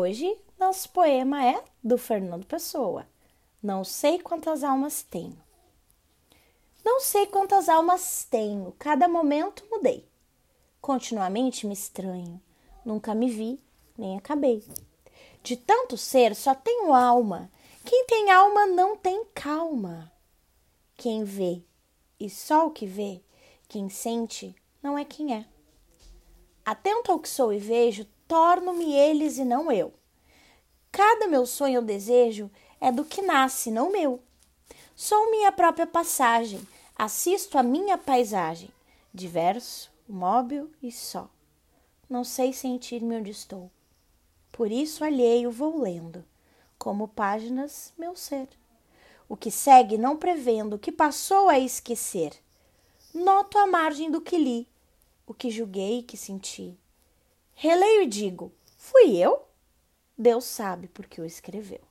hoje, nosso poema é do Fernando Pessoa. Não sei quantas almas tenho. Não sei quantas almas tenho, cada momento mudei. Continuamente me estranho, nunca me vi, nem acabei. De tanto ser, só tenho alma. Quem tem alma não tem calma. Quem vê, e só o que vê, quem sente, não é quem é. Atento ao que sou e vejo, torno-me eles e não eu. Cada meu sonho ou desejo é do que nasce, não meu. Sou minha própria passagem, assisto a minha paisagem, diverso, móvel e só. Não sei sentir-me onde estou. Por isso alheio vou lendo, como páginas meu ser. O que segue não prevendo, o que passou a esquecer. Noto a margem do que li, o que julguei que senti. Releio e digo: fui eu? Deus sabe porque o escreveu.